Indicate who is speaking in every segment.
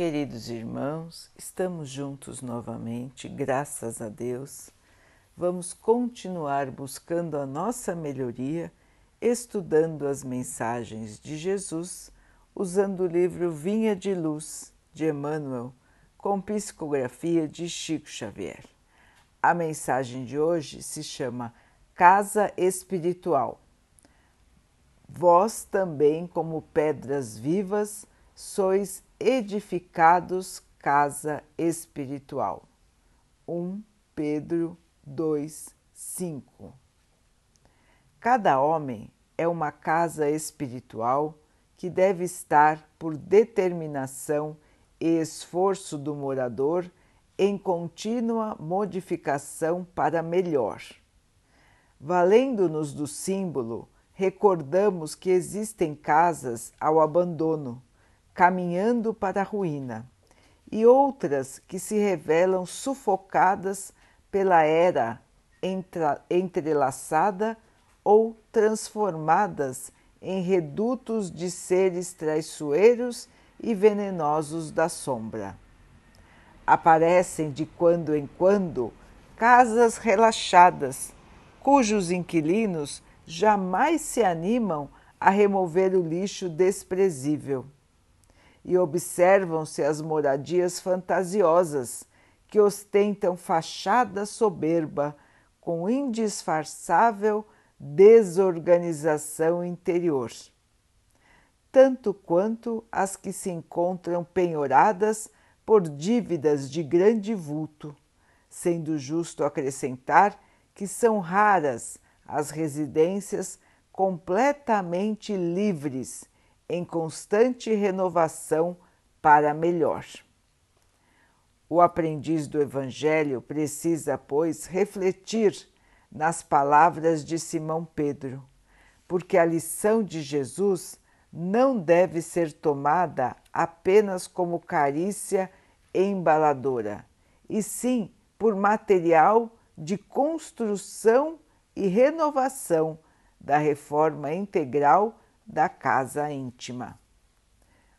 Speaker 1: Queridos irmãos, estamos juntos novamente, graças a Deus. Vamos continuar buscando a nossa melhoria, estudando as mensagens de Jesus, usando o livro Vinha de Luz de Emmanuel, com psicografia de Chico Xavier. A mensagem de hoje se chama Casa Espiritual. Vós também, como pedras vivas, sois edificados casa espiritual. 1 Pedro 2, 5 Cada homem é uma casa espiritual que deve estar, por determinação e esforço do morador, em contínua modificação para melhor. Valendo-nos do símbolo, recordamos que existem casas ao abandono caminhando para a ruína, e outras que se revelam sufocadas pela era entrelaçada ou transformadas em redutos de seres traiçoeiros e venenosos da sombra. Aparecem de quando em quando casas relaxadas, cujos inquilinos jamais se animam a remover o lixo desprezível e observam-se as moradias fantasiosas que ostentam fachada soberba com indisfarçável desorganização interior, tanto quanto as que se encontram penhoradas por dívidas de grande vulto, sendo justo acrescentar que são raras as residências completamente livres em constante renovação para melhor. O aprendiz do Evangelho precisa, pois, refletir nas palavras de Simão Pedro, porque a lição de Jesus não deve ser tomada apenas como carícia embaladora, e sim por material de construção e renovação da reforma integral da casa íntima.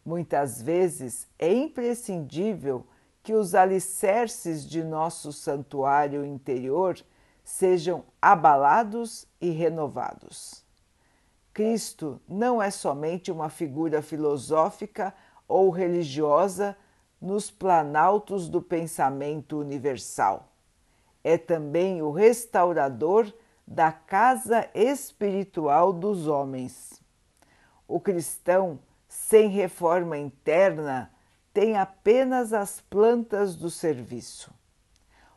Speaker 1: Muitas vezes é imprescindível que os alicerces de nosso santuário interior sejam abalados e renovados. Cristo não é somente uma figura filosófica ou religiosa nos planaltos do pensamento universal. É também o restaurador da casa espiritual dos homens. O cristão sem reforma interna tem apenas as plantas do serviço.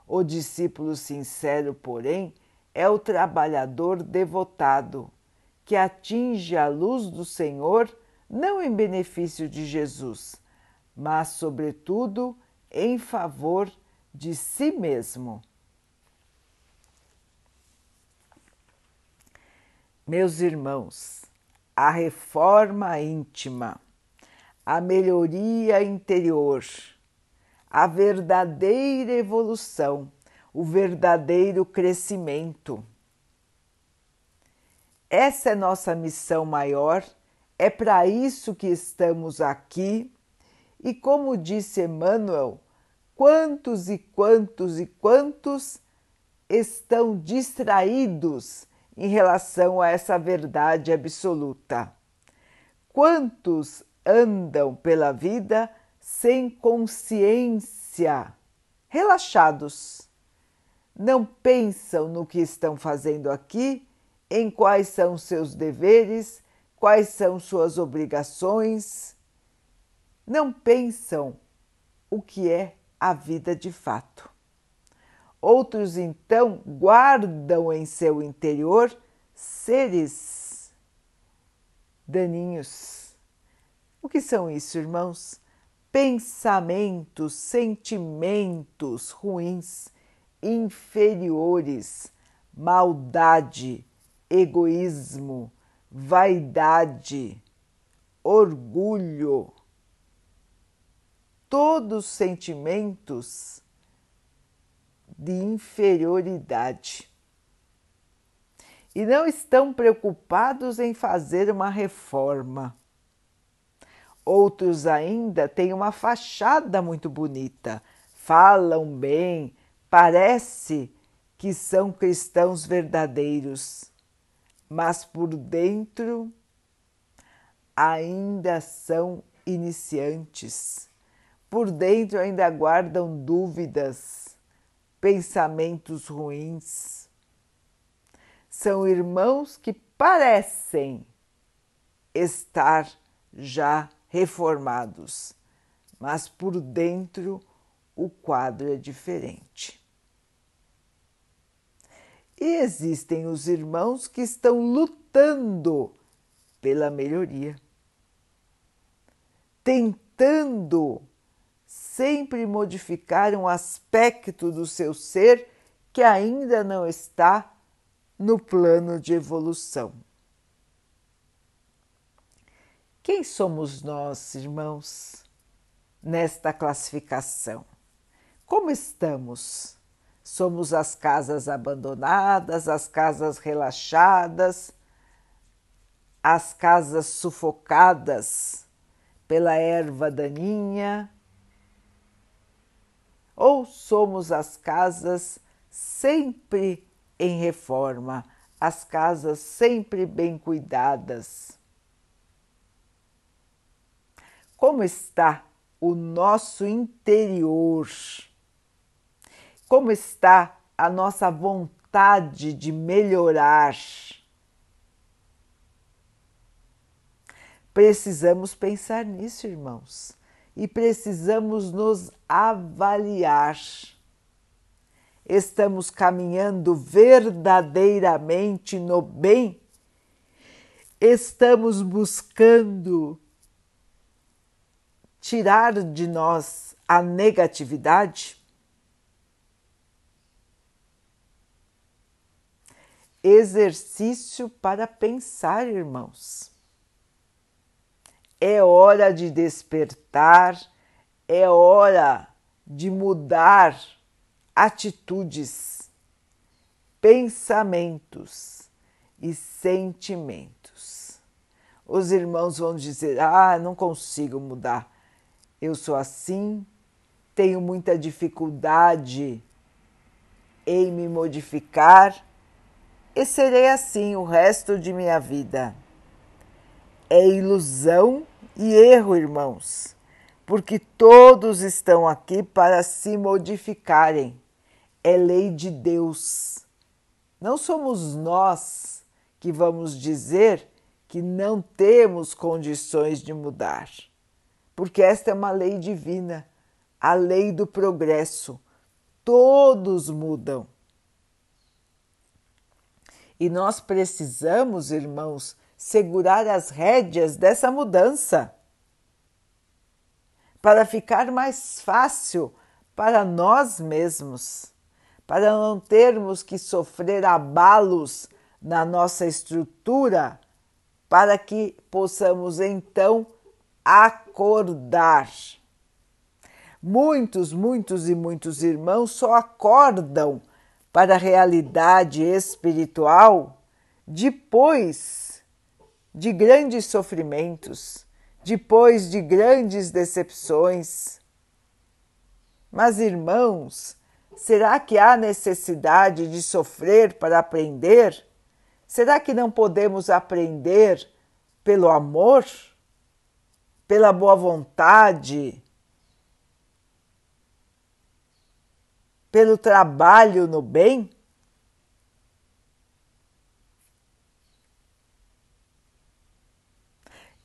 Speaker 1: O discípulo sincero, porém, é o trabalhador devotado, que atinge a luz do Senhor não em benefício de Jesus, mas, sobretudo, em favor de si mesmo. Meus irmãos, a reforma íntima, a melhoria interior, a verdadeira evolução, o verdadeiro crescimento. Essa é nossa missão maior, é para isso que estamos aqui. E como disse Emmanuel, quantos e quantos e quantos estão distraídos em relação a essa verdade absoluta. Quantos andam pela vida sem consciência, relaxados? Não pensam no que estão fazendo aqui, em quais são seus deveres, quais são suas obrigações. Não pensam o que é a vida de fato. Outros, então, guardam em seu interior seres daninhos. O que são isso, irmãos? Pensamentos, sentimentos ruins, inferiores, maldade, egoísmo, vaidade, orgulho. Todos sentimentos de inferioridade. E não estão preocupados em fazer uma reforma. Outros ainda têm uma fachada muito bonita, falam bem, parece que são cristãos verdadeiros, mas por dentro ainda são iniciantes. Por dentro ainda guardam dúvidas, pensamentos ruins. São irmãos que parecem estar já reformados, mas por dentro o quadro é diferente. E existem os irmãos que estão lutando pela melhoria, tentando sempre modificar um aspecto do seu ser que ainda não está no plano de evolução. Quem somos nós, irmãos, nesta classificação? Como estamos? Somos as casas abandonadas, as casas relaxadas, as casas sufocadas pela erva daninha? Ou somos as casas sempre em reforma, as casas sempre bem cuidadas? como está o nosso interior, como está a nossa vontade de melhorar. Precisamos pensar nisso, irmãos, e precisamos nos avaliar. Estamos caminhando verdadeiramente no bem? Estamos buscando tirar de nós a negatividade? Exercício para pensar, irmãos. É hora de despertar, é hora de mudar atitudes, pensamentos e sentimentos. Os irmãos vão dizer: Ah, não consigo mudar eu sou assim, tenho muita dificuldade em me modificar e serei assim o resto de minha vida. É ilusão e erro, irmãos, porque todos estão aqui para se modificarem. É lei de Deus. Não somos nós que vamos dizer que não temos condições de mudar porque esta é uma lei divina, a lei do progresso. Todos mudam. E nós precisamos, irmãos, segurar as rédeas dessa mudança para ficar mais fácil para nós mesmos, para não termos que sofrer abalos na nossa estrutura, para que possamos então acordar. Muitos, muitos e muitos irmãos só acordam para a realidade espiritual depois de grandes sofrimentos, depois de grandes decepções. Mas, irmãos, será que há necessidade de sofrer para aprender? Será que não podemos aprender pelo amor? pela boa vontade, pelo trabalho no bem?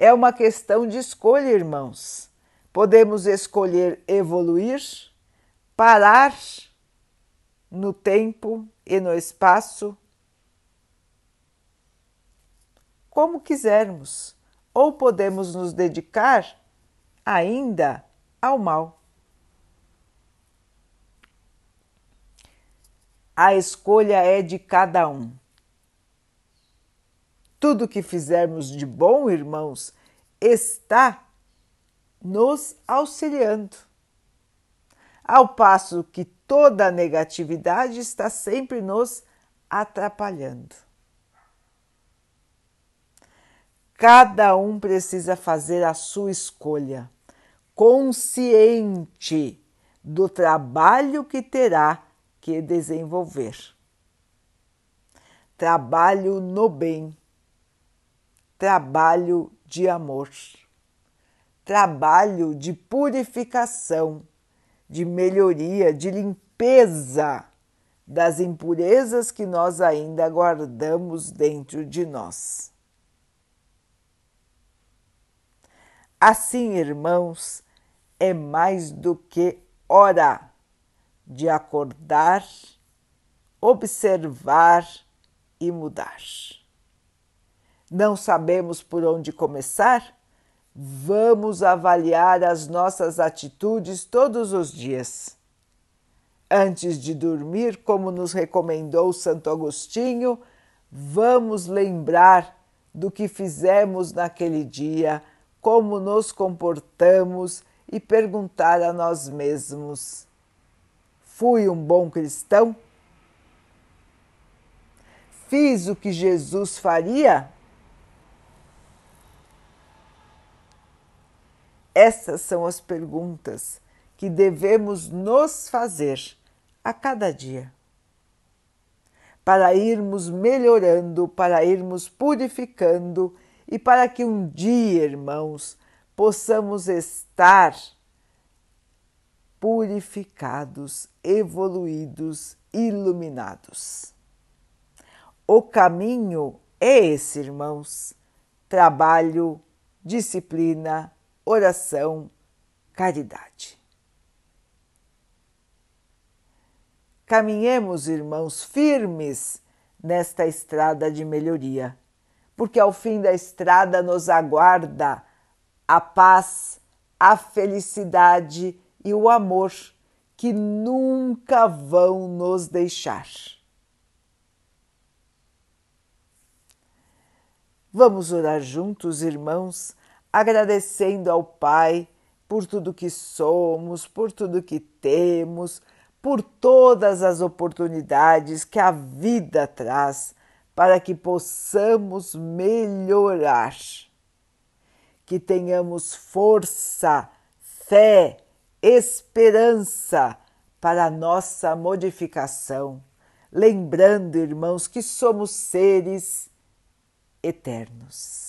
Speaker 1: É uma questão de escolha, irmãos. Podemos escolher evoluir, parar no tempo e no espaço, como quisermos ou podemos nos dedicar ainda ao mal. A escolha é de cada um. Tudo que fizermos de bom, irmãos, está nos auxiliando. Ao passo que toda a negatividade está sempre nos atrapalhando. Cada um precisa fazer a sua escolha, consciente do trabalho que terá que desenvolver. Trabalho no bem, trabalho de amor, trabalho de purificação, de melhoria, de limpeza das impurezas que nós ainda guardamos dentro de nós. Assim, irmãos, é mais do que hora de acordar, observar e mudar. Não sabemos por onde começar? Vamos avaliar as nossas atitudes todos os dias. Antes de dormir, como nos recomendou Santo Agostinho, vamos lembrar do que fizemos naquele dia, como nos comportamos e perguntar a nós mesmos: fui um bom cristão? Fiz o que Jesus faria? Essas são as perguntas que devemos nos fazer a cada dia, para irmos melhorando, para irmos purificando e para que um dia, irmãos, possamos estar purificados, evoluídos, iluminados. O caminho é esse, irmãos: trabalho, disciplina, oração, caridade. Caminhemos, irmãos, firmes nesta estrada de melhoria, porque ao fim da estrada nos aguarda a paz, a felicidade e o amor que nunca vão nos deixar. Vamos orar juntos, irmãos, agradecendo ao Pai por tudo que somos, por tudo que temos, por todas as oportunidades que a vida traz para que possamos melhorar. Que tenhamos força, fé, esperança para a nossa modificação. Lembrando, irmãos, que somos seres eternos.